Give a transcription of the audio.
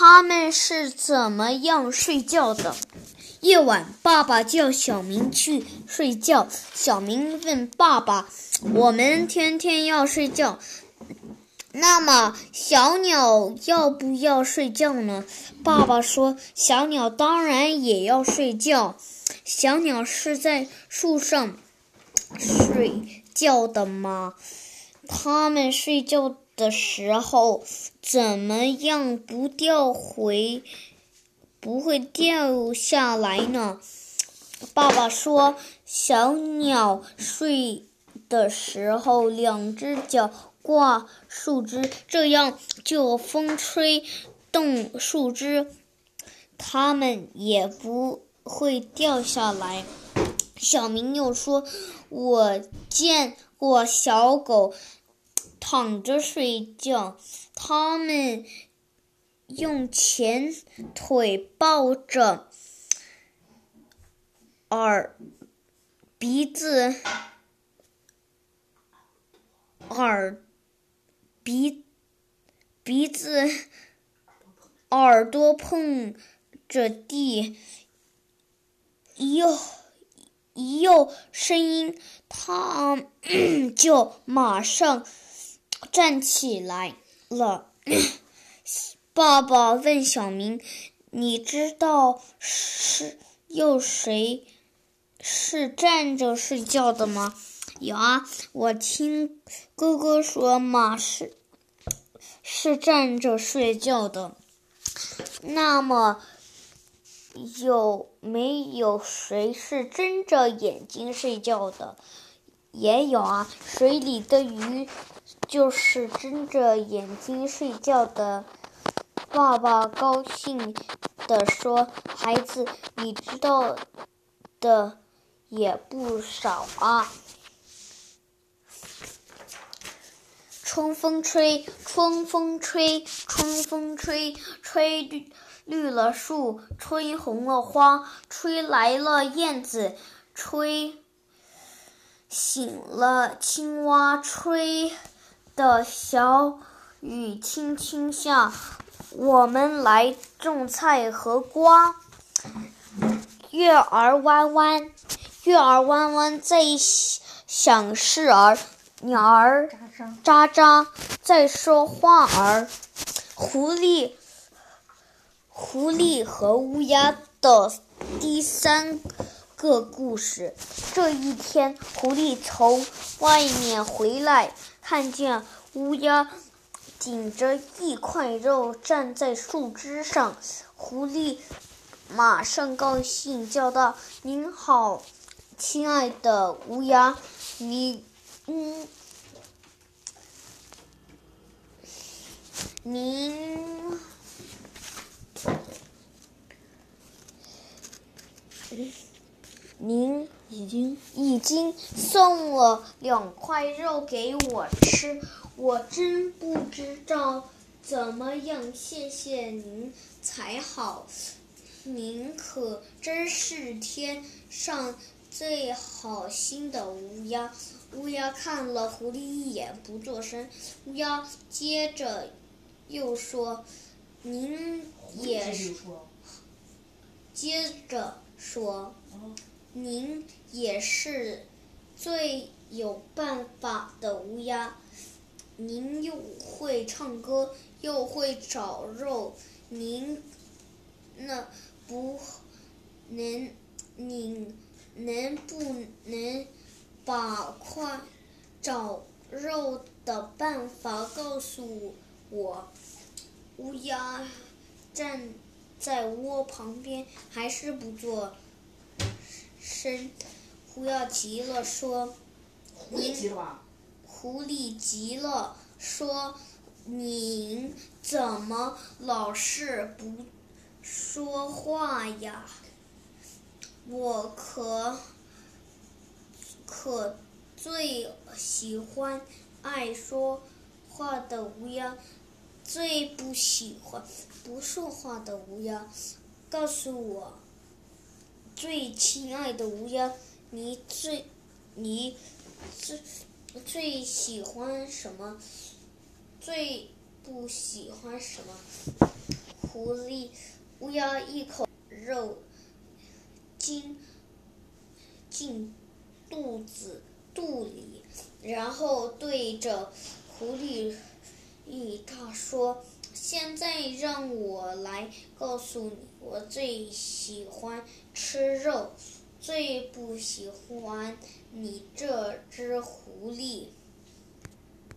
他们是怎么样睡觉的？夜晚，爸爸叫小明去睡觉。小明问爸爸：“我们天天要睡觉，那么小鸟要不要睡觉呢？”爸爸说：“小鸟当然也要睡觉。小鸟是在树上睡觉的吗？它们睡觉的时候怎么样不掉回？”不会掉下来呢。爸爸说：“小鸟睡的时候，两只脚挂树枝，这样就风吹动树枝，它们也不会掉下来。”小明又说：“我见过小狗躺着睡觉，他们。”用前腿抱着耳鼻子耳鼻鼻子耳朵碰着地，一有一有声音，它就马上站起来了。爸爸问小明：“你知道是有谁是站着睡觉的吗？”“有啊，我听哥哥说马是是站着睡觉的。”“那么有没有谁是睁着眼睛睡觉的？”“也有啊，水里的鱼就是睁着眼睛睡觉的。”爸爸高兴地说：“孩子，你知道的也不少啊。”春风吹，春风吹，春风吹，吹绿绿了树，吹红了花，吹来了燕子，吹醒了青蛙，吹的小雨轻轻下。我们来种菜和瓜。月儿弯弯，月儿弯弯在想事儿，鸟儿喳喳在说话儿。狐狸，狐狸和乌鸦的第三个故事。这一天，狐狸从外面回来，看见乌鸦。顶着一块肉站在树枝上，狐狸马上高兴叫道：“您好，亲爱的乌鸦，你，嗯，您，已经已经送了两块肉给我吃。”我真不知道怎么样谢谢您才好，您可真是天上最好心的乌鸦。乌鸦看了狐狸一眼，不作声。乌鸦接着又说：“您也是。”接着说：“您也是最有办法的乌鸦。”您又会唱歌，又会找肉，您那不能，您能不能把快找肉的办法告诉我？乌鸦站在窝旁边，还是不做声。狐妖急了，说：“您。”狐狸急了，说：“您怎么老是不说话呀？我可可最喜欢爱说话的乌鸦，最不喜欢不说话的乌鸦。告诉我，最亲爱的乌鸦，你最你最。”最喜欢什么？最不喜欢什么？狐狸乌鸦一口肉进进肚子肚里，然后对着狐狸一大说：“现在让我来告诉你，我最喜欢吃肉，最不喜欢你这只狐狸。”